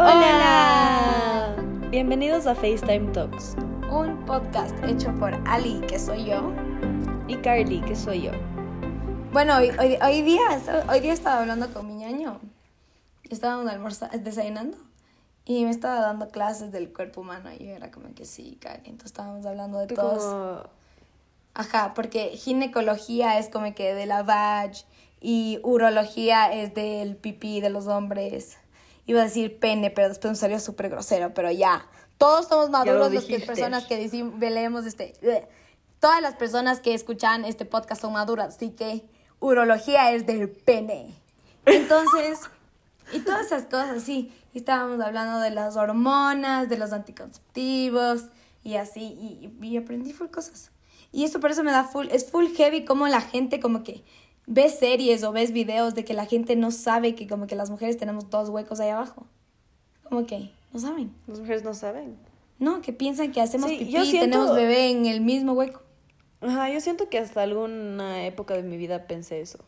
Hola. Bienvenidos a FaceTime Talks. Un podcast hecho por Ali, que soy yo. Y Carly, que soy yo. Bueno, hoy, hoy, hoy día, hoy día estaba hablando con mi ñaño. Estábamos almorzando, desayunando. Y me estaba dando clases del cuerpo humano. Y yo era como que sí, cague. Entonces estábamos hablando de todos. como... Ajá, porque ginecología es como que de la vag. Y urología es del pipí de los hombres. Iba a decir pene, pero después me salió súper grosero. Pero ya. Todos somos maduros dijiste. personas que decimos, leemos este. Todas las personas que escuchan este podcast son maduras. Así que urología es del pene. Entonces. Y todas esas cosas, sí. Y estábamos hablando de las hormonas, de los anticonceptivos y así. Y, y aprendí full cosas. Y eso por eso me da full, es full heavy como la gente como que ves series o ves videos de que la gente no sabe que como que las mujeres tenemos dos huecos ahí abajo. Como que no saben. Las mujeres no saben. No, que piensan que hacemos Sí, pipí y siento- tenemos bebé en el mismo hueco. Ajá, yo siento que hasta alguna época de mi vida pensé eso.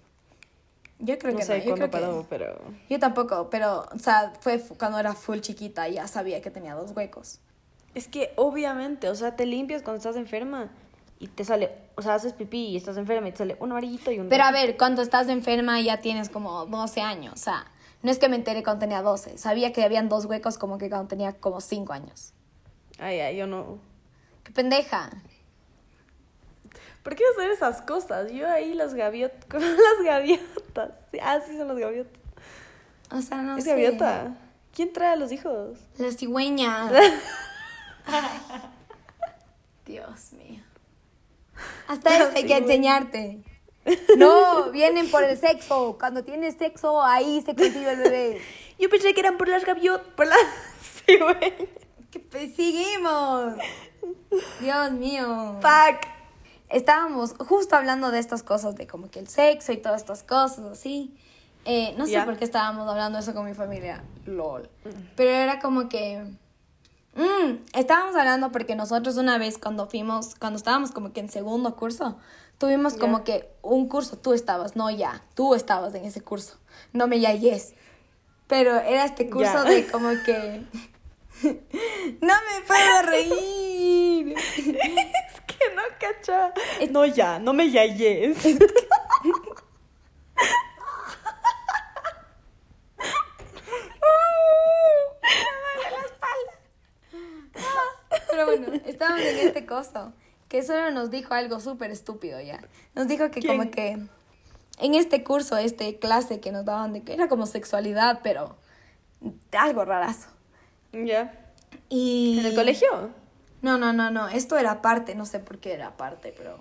Yo creo no que sé no, yo creo que- paró, pero... Yo tampoco, pero, o sea, fue fu- cuando era full chiquita, ya sabía que tenía dos huecos. Es que obviamente, o sea, te limpias cuando estás enferma y te sale, o sea, haces pipí y estás enferma y te sale un amarillito y un Pero a ver, cuando estás enferma ya tienes como 12 años, o sea, no es que me enteré cuando tenía 12, sabía que habían dos huecos como que cuando tenía como 5 años. Ay, ay, yo no. ¡Qué pendeja! ¿Por qué hacer esas cosas? Yo ahí las gaviotas, con las gaviotas. Ah, sí son las gaviotas. O sea, no es sé. gaviota. ¿Quién trae a los hijos? La cigüeña. Dios mío. Hasta eso hay que enseñarte. No, vienen por el sexo. Cuando tienes sexo, ahí se consigue el bebé. Yo pensé que eran por las gaviotas, por las cigüeñas. Dios mío. Fuck. Estábamos justo hablando de estas cosas, de como que el sexo y todas estas cosas, así. Eh, no sé por qué estábamos hablando eso con mi familia, lol. Pero era como que... Mm, estábamos hablando porque nosotros una vez cuando fuimos, cuando estábamos como que en segundo curso, tuvimos como que un curso, tú estabas, no ya, tú estabas en ese curso, no me ya yes. Pero era este curso de como que... no me puedo reír. Es que no cacha. Es- No ya, no me yayes bueno, que solo nos dijo algo súper estúpido ya. Nos dijo que ¿Quién? como que en este curso, este clase que nos daban de que era como sexualidad, pero algo rarazo. Ya. Y... ¿En el colegio? No, no, no, no, esto era aparte, no sé por qué era aparte, pero...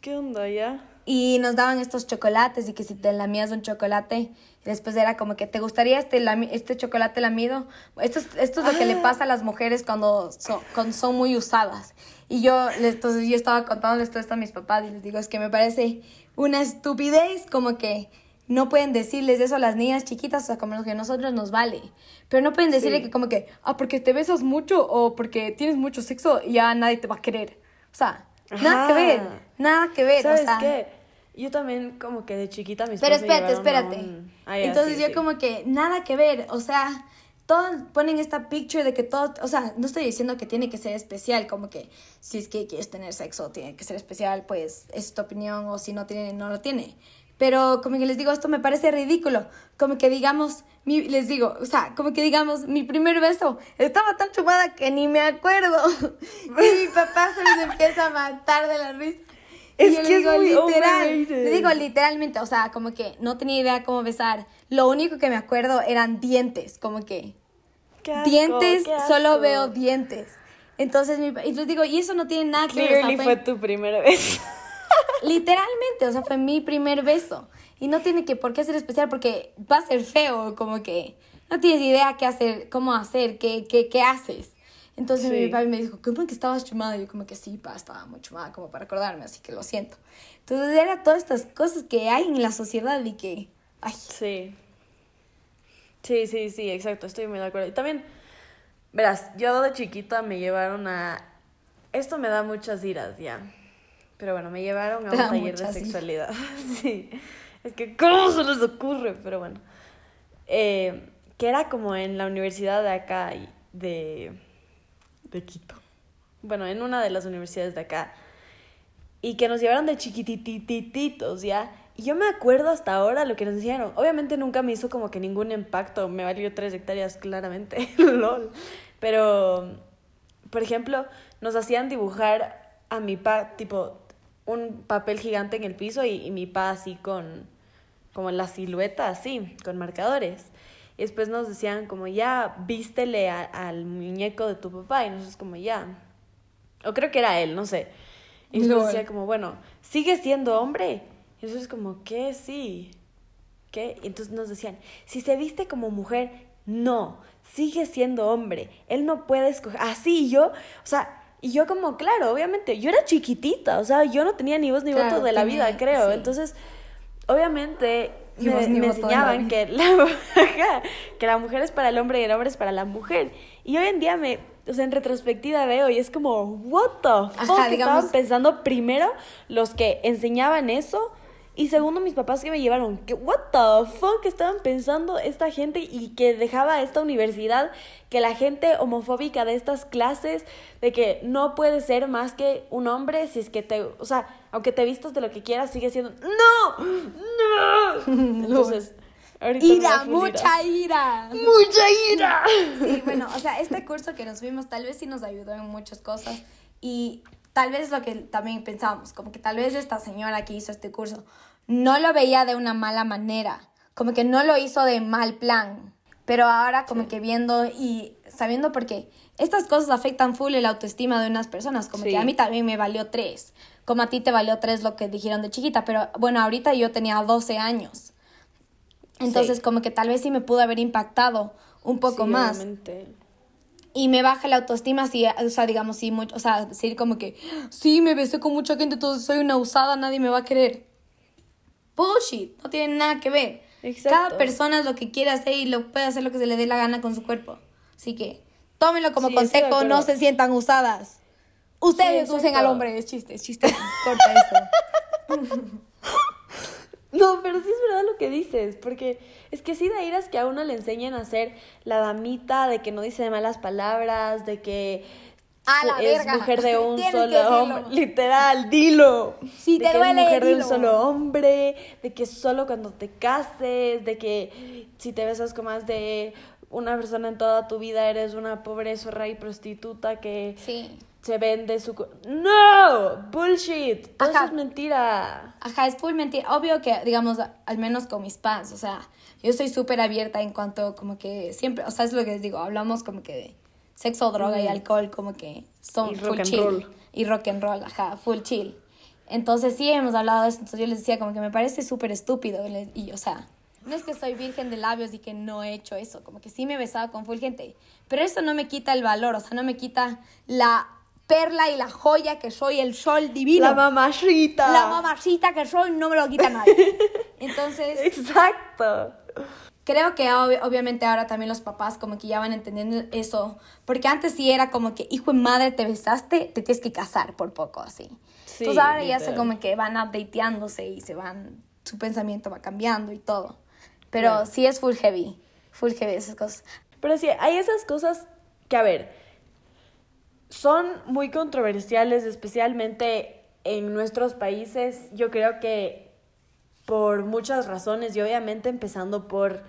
¿Qué onda ya? Y nos daban estos chocolates y que si te lamías un chocolate, después era como que te gustaría este, este chocolate lamido. Esto es, esto es lo que le Ah. pasa a las mujeres cuando son, cuando son muy usadas. Y yo, entonces yo estaba contándoles todo esto a mis papás y les digo, es que me parece una estupidez como que no pueden decirles eso a las niñas chiquitas, o sea, como que a nosotros nos vale. Pero no pueden decirle Sí. que como que, ah, porque te besas mucho o porque tienes mucho sexo, ya nadie te va a querer. O sea, nada que ver, nada que ver. ¿Sabes o sea, qué? Yo también como que de chiquita mis pero espérate, espérate. un- Ah, Entonces sí, yo sí. como que nada que ver, o sea, todos ponen esta picture de que todo, o sea, no estoy diciendo que tiene que ser especial, como que si es que quieres tener sexo tiene que ser especial, pues es tu opinión, o si no tiene, no lo tiene. Pero como que les digo, esto me parece ridículo, como que digamos, mi, les digo, o sea, como que digamos, mi primer beso estaba tan chumada que ni me acuerdo. Y mi papá se les empieza a matar de la risa. Y Es yo que le es digo, muy literal, le digo literalmente, o sea, como que no tenía idea cómo besar. Lo único que me acuerdo eran dientes, como que Qué asco, dientes, solo veo dientes. Entonces, mi, y les digo, y eso no tiene nada que ver. Clearly fue- fue tu primera vez. Literalmente, o sea, fue mi primer beso. Y no tiene que por qué ser especial porque va a ser feo, como que no tienes idea qué hacer, cómo hacer, qué, qué, qué haces. Entonces Sí. mi papá me dijo, ¿cómo que estabas chumada? Y yo como que sí, pa, estaba muy chumada como para acordarme, así que lo siento. Entonces era todas estas cosas que hay en la sociedad y que, ay, Sí. Sí, sí, sí, exacto, estoy muy de acuerdo. Y también, verás, yo de chiquita me llevaron a... Esto me da muchas iras ya. Pero bueno, me llevaron a un taller de sexualidad. sí. Es que, ¿cómo se les ocurre? Pero bueno. Eh, que era como en la universidad de acá, de, de Quito. Bueno, en una de las universidades de acá. Y que nos llevaron de chiquititititos, ¿ya? Y yo me acuerdo hasta ahora lo que nos hicieron. Obviamente nunca me hizo como que ningún impacto. Me valió tres hectáreas, claramente. LOL. Pero, por ejemplo, nos hacían dibujar a mi pa, tipo, un papel gigante en el piso y, y mi pa así con, como la silueta así, con marcadores. Y después nos decían como, ya, vístele a- al muñeco de tu papá. Y nosotros como, ya. O creo que era él, no sé. Y Lol. decía como, bueno, ¿sigue siendo hombre? Y nosotros como, ¿qué? Sí. ¿Qué? Y entonces nos decían, si se viste como mujer, no, sigue siendo hombre. Él no puede escoger. Así yo, o sea, y yo como, claro, obviamente, yo era chiquitita, o sea, yo no tenía ni voz ni Claro, voto de la tenía- vida, creo. sí. Entonces, obviamente, me, enseñaban que la, que la mujer es para el hombre y el hombre es para la mujer. Y hoy en día me, o sea, en retrospectiva veo y es como, what the fuck, Ajá, que digamos- estaban pensando primero los que enseñaban eso y segundo mis papás que me llevaron, que what the fuck estaban pensando esta gente y que dejaba esta universidad que la gente homofóbica de estas clases de que no puede ser más que un hombre si es que te, o sea, aunque te vistas de lo que quieras sigue siendo no, no. Entonces, ahorita Ira, mucha ira. mucha ira. Sí, bueno, o sea, este curso que nos fuimos tal vez sí nos ayudó en muchas cosas y tal vez lo que también pensábamos, como que tal vez esta señora que hizo este curso no lo veía de una mala manera, como que no lo hizo de mal plan, pero ahora como que viendo y sabiendo porque estas cosas afectan full el autoestima de unas personas, como Sí. que a mí también me valió tres, como a ti te valió tres lo que dijeron de chiquita, pero bueno, ahorita yo tenía 12 años. Entonces, Sí. como que tal vez sí me pudo haber impactado un poco más obviamente. Y me baja la autoestima si, o sea, digamos, sí, mucho, o sea, decir como que, sí, me besé con mucha gente, entonces soy una usada, nadie me va a querer. Bullshit, no tiene nada que ver. Exacto. Cada persona es lo que quiere hacer y lo puede hacer lo que se le dé la gana con su cuerpo. Así que, tómenlo como Sí, consejo, no se sientan usadas. Ustedes Sí, usen al hombre, es chiste, es chiste. Corta eso. No, pero sí es verdad lo que dices, porque es que sí da iras que a uno le enseñen a ser la damita, de que no dice malas palabras, de que A la es verga, mujer de un tienes solo hombre, literal, dilo. Si de te que duele, es mujer de un solo hombre, de que solo cuando te cases, de que si te besas con más de una persona en toda tu vida eres una pobre zorra y prostituta que Sí. Se vende su... ¡No! ¡Bullshit! Todo eso es mentira. Ajá, es full mentira. Obvio que, digamos, al menos con mis fans, o sea, yo soy súper abierta en cuanto, como que siempre, o sea, es lo que les digo, hablamos como que de sexo, droga y alcohol, como que son Mm. Y full rock and chill. roll. Y rock and roll, ajá, full chill. Entonces sí hemos hablado de eso, entonces yo les decía como que me parece súper estúpido, y, o sea, no es que soy virgen de labios y que no he hecho eso, como que sí me he besado con full gente, pero eso no me quita el valor, o sea, no me quita la perla y la joya que soy, el sol divino. La mamachita. La mamacita que soy no me lo quita nadie. Entonces, Exacto. creo que ob- obviamente ahora también los papás como que ya van entendiendo eso. Porque antes sí era como que, hijo de madre, te besaste, te tienes que casar por poco, así. Sí, Entonces ahora ya se como que van updateándose y se van, su pensamiento va cambiando y todo. Pero Claro. sí es full heavy, full heavy esas cosas. Pero sí, hay esas cosas que, a ver, son muy controversiales, especialmente en nuestros países. Yo creo que por muchas razones y obviamente empezando por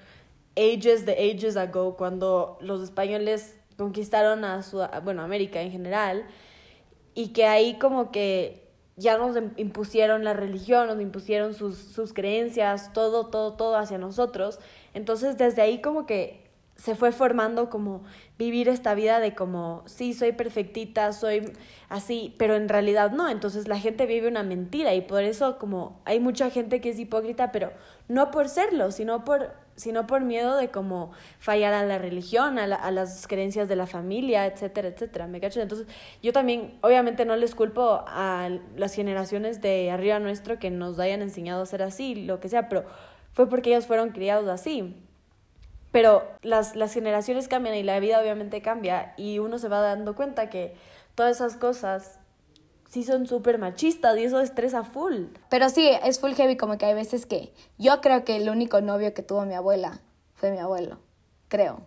ages de ages ago, cuando los españoles conquistaron a, Sud- bueno, América en general, y que ahí como que ya nos im- impusieron la religión, nos impusieron sus, sus creencias, todo, todo, todo hacia nosotros. Entonces desde ahí como que se fue formando como vivir esta vida de como, sí, soy perfectita, soy así, pero en realidad no. Entonces la gente vive una mentira y por eso como hay mucha gente que es hipócrita, pero no por serlo, sino por, sino por miedo de como fallar a la religión, a, la- a las creencias de la familia, etcétera, etcétera. ¿Me cachas? Entonces yo también, obviamente no les culpo a las generaciones de arriba nuestro que nos hayan enseñado a ser así, lo que sea, pero fue porque ellos fueron criados así. Pero las, las generaciones cambian y la vida obviamente cambia y uno se va dando cuenta que todas esas cosas sí son súper machistas y eso estresa full. Pero sí, es full heavy como que hay veces que yo creo que el único novio que tuvo mi abuela fue mi abuelo. creo.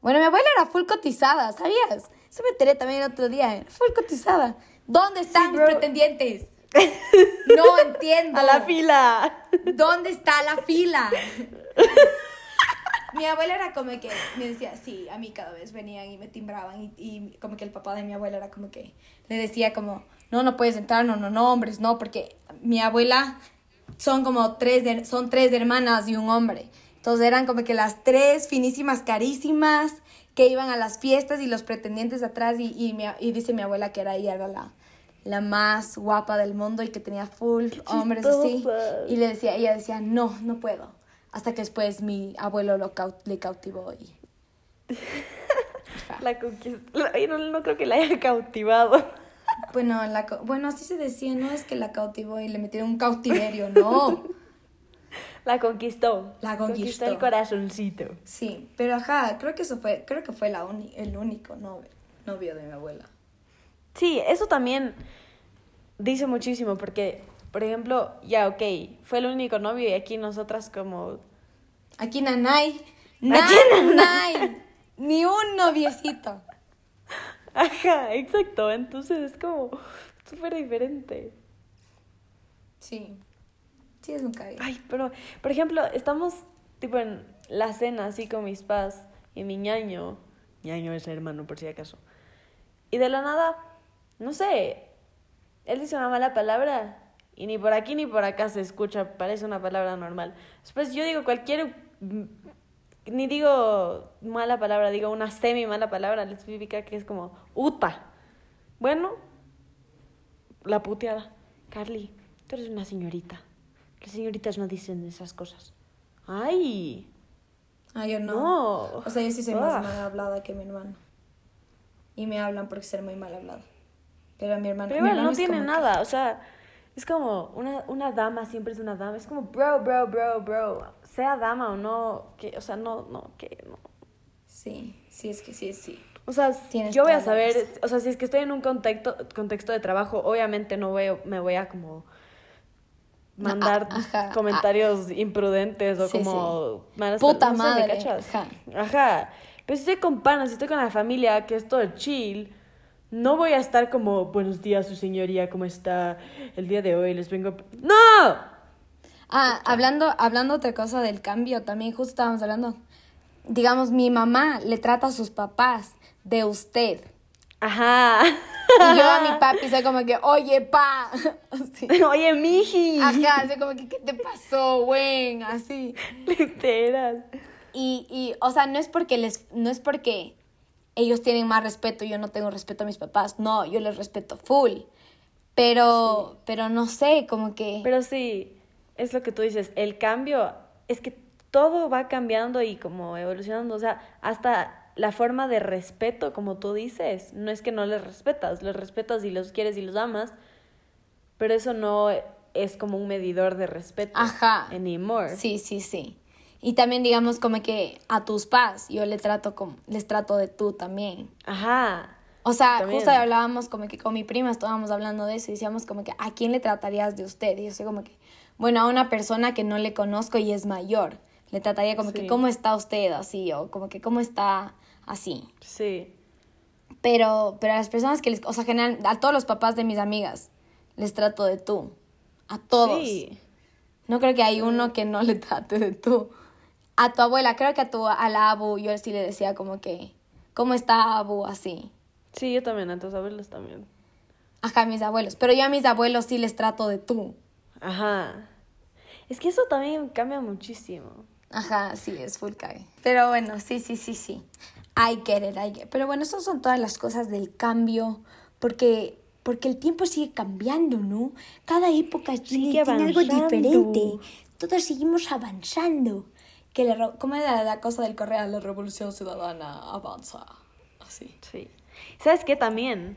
Bueno, mi abuela era full cotizada, ¿sabías? Eso me enteré también el otro día, era full cotizada. ¿Dónde están mis bro. pretendientes? No entiendo. A la fila. ¿Dónde está la fila? Mi abuela era como que me decía, sí, a mí cada vez venían y me timbraban y, y como que el papá de mi abuela era como que le decía como, no, no puedes entrar, no, no, no, hombres, no, porque mi abuela son como tres, de- son tres hermanas y un hombre. Entonces eran como que las tres finísimas, carísimas, que iban a las fiestas y los pretendientes atrás y, y, mi- y dice mi abuela que era ella era la, la más guapa del mundo y que tenía full hombres así. Y le decía, ella decía, no, no puedo. Hasta que después mi abuelo lo cau- le cautivó y... La conquistó. No, no creo que la haya cautivado. Bueno, la, bueno, así se decía, no es que la cautivó y le metieron un cautiverio, no. La conquistó. La conquistó. el corazoncito. Sí, pero ajá, creo que eso fue, creo que fue la uni- el único novio, novio de mi abuela. Sí, eso también dice muchísimo porque, por ejemplo, ya, ok, fue el único novio y aquí nosotras como... Aquí nanay, Aquí nanay, ni un noviecito. Ajá, exacto. Entonces es como súper diferente. Sí, sí es un cague. Ay, pero, por ejemplo, estamos tipo en la cena así con mis padres y mi ñaño. ñaño es hermano, por si acaso. Y de la nada, no sé, él dice una mala palabra y ni por aquí ni por acá se escucha, parece una palabra normal. Después yo digo cualquier, mm, ni digo mala palabra, digo una semi mala palabra, les significa que es como uta. Bueno, la puteada. Carly, tú eres una señorita. Las señoritas no dicen esas cosas. ¡Ay! Ah, yo no. No. O sea, yo sí soy más Ah. mal hablada que mi hermano. Y me hablan porque ser muy mal hablada. Pero mi hermano, Pero mi hermano no tiene como que- nada. O sea, es como una, una dama siempre es una dama. Es como bro, bro, bro, bro. Sea dama o no. Que, o sea, no, no, que no. Sí, sí, es que sí, sí. O sea, Tienes yo voy a saber, o sea, si es que estoy en un contexto, contexto de trabajo, obviamente no voy, me voy a como mandar a- ajá, comentarios imprudentes o Sí, como malas Puta no sé, ¿me madre, cachas? ajá. Ajá. Pero si estoy con panas, si estoy con la familia, que es todo chill, no voy a estar como, buenos días, su señoría, ¿cómo está? El día de hoy les vengo... a-". ¡No! Ah, hablando, hablando otra cosa del cambio, también justo estábamos hablando. Digamos, mi mamá le trata a sus papás de usted. Ajá. Y yo a mi papi soy como que, oye, pa. Así. Oye, miji. Ajá, así como que, ¿qué te pasó, güey? Así. Literal. Y, y, o sea, no es porque les, no es porque ellos tienen más respeto yo no tengo respeto a mis papás. No, yo les respeto full. Pero, pero no sé, como que. Pero sí, es lo que tú dices, el cambio es que todo va cambiando y como evolucionando, o sea, hasta la forma de respeto, como tú dices, no es que no les respetas, los respetas y los quieres y los amas, pero eso no es como un medidor de respeto Ajá. anymore. Sí, sí, sí. Y también digamos como que a tus pás, yo le trato como, les trato de tú también. Ajá. O sea, También. justo hablábamos como que con mi prima estábamos hablando de eso y decíamos como que a quién le tratarías de usted. Y yo soy como que, bueno, a una persona que no le conozco y es mayor. Le trataría como que. ¿cómo está usted así? O como que, ¿cómo está así? Sí. Pero, pero a las personas que les, o sea, general, a todos los papás de mis amigas, les trato de tú. A todos. Sí. No creo que hay uno que no le trate de tú. A tu abuela, creo que a tu, a la Abu, yo sí le decía como que, ¿cómo está Abu? Así. Sí, yo también, a tus abuelos también. Ajá, a mis abuelos. Pero yo a mis abuelos sí les trato de tú. Ajá. Es que eso también cambia muchísimo. Ajá, sí, es full cague. Pero bueno, sí, sí, sí, sí. I get it, I get it. Pero bueno, esas son todas las cosas del cambio. Porque, porque el tiempo sigue cambiando, ¿no? Cada época Sigue tiene algo diferente. Todos seguimos avanzando. Que la, ro- ¿Cómo era la cosa del Correa? La revolución ciudadana avanza. Así. Sí. ¿Sabes qué también?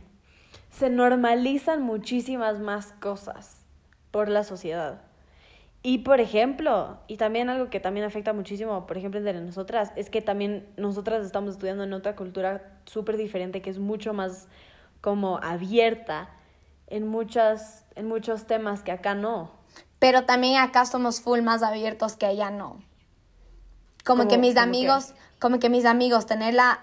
Se normalizan muchísimas más cosas por la sociedad. Y por ejemplo, y también algo que también afecta muchísimo, por ejemplo, entre nosotras, es que también nosotras estamos estudiando en otra cultura súper diferente, que es mucho más como abierta en, muchas, en muchos temas que acá no. Pero también acá somos full más abiertos que allá no. Como, que mis como amigos, como que mis amigos, tener la,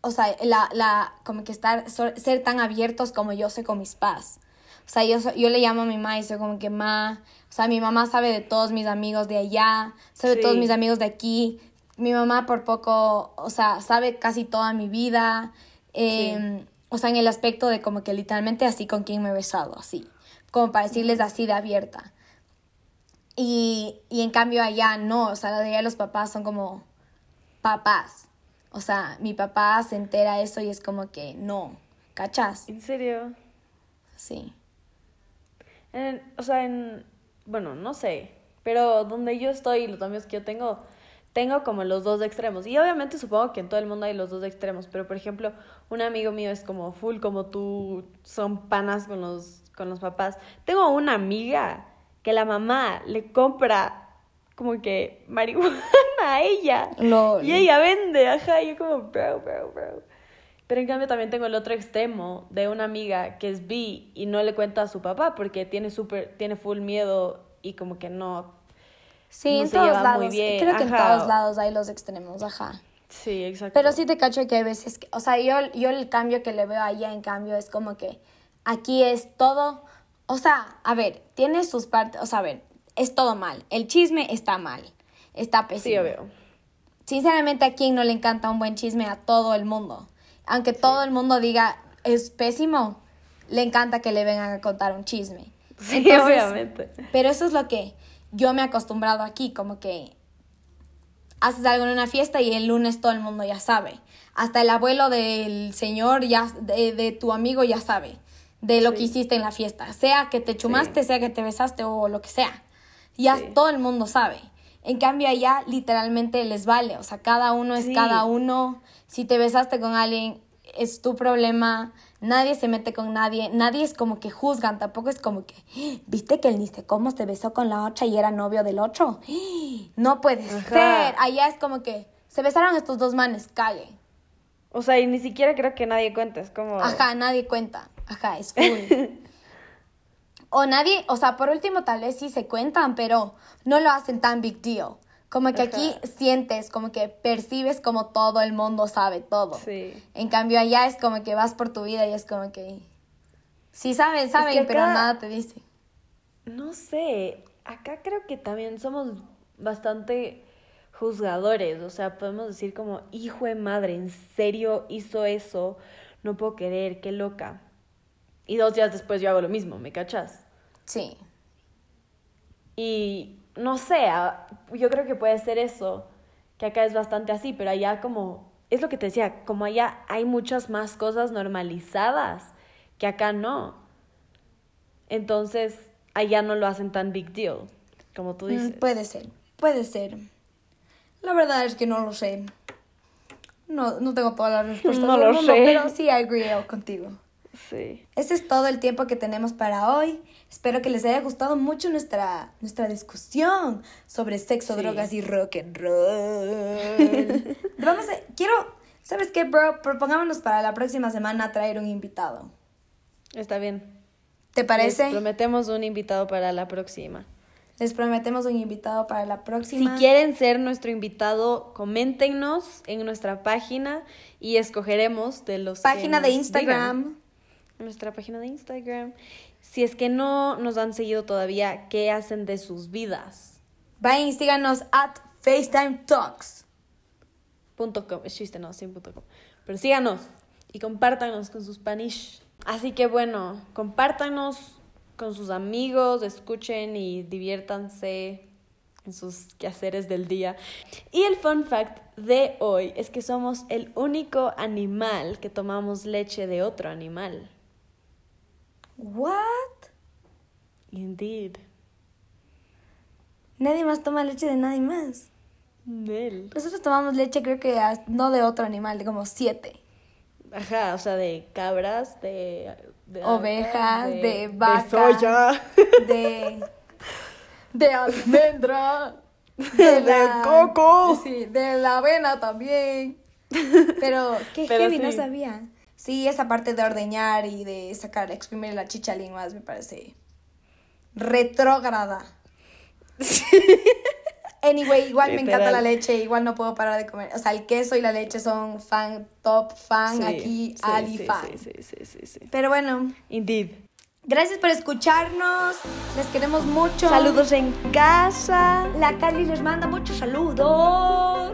o sea, la, la, como que estar, ser tan abiertos como yo soy con mis padres. O sea, yo, yo le llamo a mi mamá y soy como que ma, o sea, mi mamá sabe de todos mis amigos de allá, sabe de todos mis amigos de aquí. Mi mamá por poco, o sea, sabe casi toda mi vida. em, O sea, en el aspecto de como que literalmente así con quien me he besado, así. Como para decirles así de abierta. Y, y en cambio allá no, o sea, la mayoría de los papás son como papás. O sea, mi papá se entera eso y es como que no, ¿cachas? ¿En serio? Sí. En- o sea, en... Bueno, no sé. Pero donde yo estoy y los amigos que yo tengo, tengo como los dos extremos. Y obviamente supongo que en todo el mundo hay los dos extremos. Pero, por ejemplo, un amigo mío es como full como tú, son panas con los, con los papás. Tengo una amiga que la mamá le compra como que marihuana a ella. Y ella vende, ajá. Y yo como, bro, bro, bro. Pero en cambio también tengo el otro extremo de una amiga que es bi y no le cuenta a su papá porque tiene súper, tiene full miedo y como que no. Sí, No en se todos lleva lados. muy bien, Creo que en todos lados hay los extremos, ajá. Sí, exacto. Pero sí te cacho que hay veces que, o sea, yo, yo el cambio que le veo allá, en cambio, es como que aquí es todo, o sea, a ver, tiene sus partes, o sea, a ver, es todo mal. El chisme está mal, está pésimo. Sí, yo veo. Sinceramente, ¿a quién no le encanta un buen chisme? A todo el mundo. Aunque todo el mundo diga es pésimo, le encanta que le vengan a contar un chisme. Sí, Entonces, obviamente. Pero eso es lo que yo me he acostumbrado aquí, como que haces algo en una fiesta y el lunes todo el mundo ya sabe. Hasta el abuelo del señor, ya, de, de tu amigo ya sabe de lo Sí. que hiciste en la fiesta. Sea que te chumaste, sea que te besaste o lo que sea. Ya Sí. todo el mundo sabe. En cambio allá literalmente les vale. O sea, cada uno es cada uno. Si te besaste con alguien, es tu problema. Nadie se mete con nadie. Nadie es como que juzgan. Tampoco es como que, "Ah, ¿viste que el ni sé cómo se besó con la otra y era novio del otro? No puede Ajá. ser. Allá es como que se besaron estos dos manes, cague. O sea, y ni siquiera creo que nadie cuente, es como... Ajá, nadie cuenta. Ajá, es cool. o nadie, o sea, por último tal vez sí se cuentan, pero no lo hacen tan big deal. Como que aquí sientes, como que percibes como todo el mundo sabe todo. Sí. En cambio allá es como que vas por tu vida y es como que... Sí saben, saben, que pero nada te dice. No sé, acá creo que también somos bastante juzgadores, o sea, podemos decir como, hijo de madre, ¿en serio hizo eso? No puedo querer, qué loca. Y dos días después yo hago lo mismo, ¿me cachas? Sí. Y no sé, yo creo que puede ser eso, que acá es bastante así, pero allá como, es lo que te decía, como allá hay muchas más cosas normalizadas que acá no. Entonces, allá no lo hacen tan big deal, como tú Mm, dices. puede ser, puede ser. La verdad es que no lo sé. No, no tengo todas las respuestas No lo mundo, sé. pero sí agree contigo. Sí. Este es todo el tiempo que tenemos para hoy. Espero que les haya gustado mucho nuestra, nuestra discusión sobre sexo, Sí. drogas y rock and roll. Vamos a, quiero, ¿sabes qué, bro? Propongámonos para la próxima semana traer un invitado. Está bien. ¿Te parece? Les prometemos un invitado para la próxima. Les prometemos un invitado para la Si próxima. quieren ser nuestro invitado, coméntenos en nuestra página y escogeremos de los que Página de Instagram. digan. Nuestra página de Instagram. Si es que no nos han seguido todavía, ¿qué hacen de sus vidas? Vayan y síganos at FaceTime Talks. Punto .com, es chiste, no, sin punto .com. Pero síganos y compártanos con sus panish. Así que bueno, compártanos con sus amigos, escuchen y diviértanse en sus quehaceres del día. Y el fun fact de hoy es que somos el único animal que tomamos leche de otro animal. What? Indeed. Nadie más toma leche de nadie más. Nel. Nosotros tomamos leche, creo que no de otro animal, de como siete. Ajá, o sea, de cabras, de... de Ovejas, vacas, de vaca. soya. De. De almendra. De, De coco. Sí, de la avena también. Pero, qué Pero heavy, no sabía. Sí, esa parte de ordeñar y de sacar, exprimir la chicha más me parece retrógrada. Anyway, igual me encanta la leche, igual no puedo parar de comer. O sea, el queso y la leche son fan, top fan, Sí, aquí, sí, Ali sí, fan. Sí, sí, sí, sí, sí. Pero bueno, Indeed. gracias por escucharnos, les queremos mucho. Saludos en casa. La Carly les manda muchos saludos.